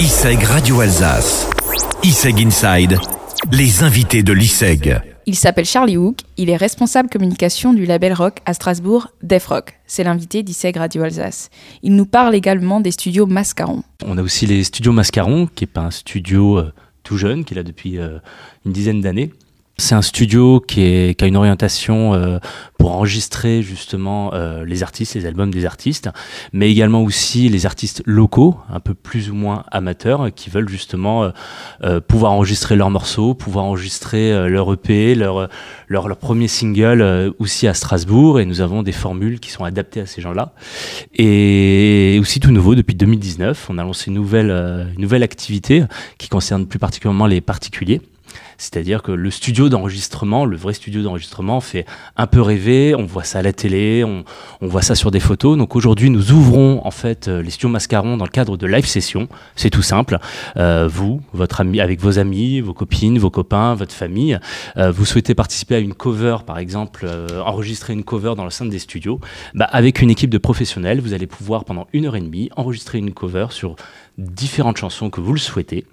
ISEG Radio Alsace. ISEG Inside. Les invités de l'ISEG. Il s'appelle Charlie Hook, il est responsable communication du label rock à Strasbourg, Def Rock. C'est l'invité d'ISEG Radio Alsace. Il nous parle également des studios Mascaron. On a aussi les studios Mascaron, qui n'est pas un studio euh, tout jeune, qui est là depuis euh, une dizaine d'années. C'est un studio qui, a une orientation euh, pour enregistrer justement euh, les artistes, les albums des artistes, mais également aussi les artistes locaux, un peu plus ou moins amateurs, qui veulent justement euh, pouvoir enregistrer leurs morceaux, pouvoir enregistrer leur EP, leur, premier single aussi à Strasbourg. Et nous avons des formules qui sont adaptées à ces gens-là. Et aussi tout nouveau, depuis 2019, on a lancé une nouvelle activité qui concerne plus particulièrement les particuliers. C'est-à-dire que le studio d'enregistrement, le vrai studio d'enregistrement, fait un peu rêver. On voit ça à la télé, on, voit ça sur des photos. Donc aujourd'hui, nous ouvrons en fait les studios Mascaron dans le cadre de live session. C'est tout simple. Euh, vous, votre ami, avec vos amis, vos copines, vos copains, votre famille, euh, vous souhaitez participer à une cover, par exemple, euh, enregistrer une cover dans le sein des studios. Bah, avec une équipe de professionnels, vous allez pouvoir pendant une heure et demie enregistrer une cover sur différentes chansons que vous le souhaitez.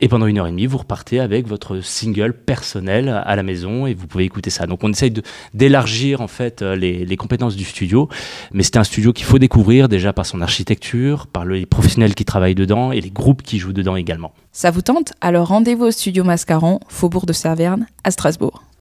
Et pendant une heure et demie, vous repartez avec single personnel à la maison et vous pouvez écouter ça. Donc on essaye d'élargir en fait les, les, compétences du studio, mais c'est un studio qu'il faut découvrir déjà par son architecture, par les professionnels qui travaillent dedans et les groupes qui jouent dedans également. Ça vous tente? Alors rendez-vous au studio Mascaron, Faubourg de Saverne, à Strasbourg.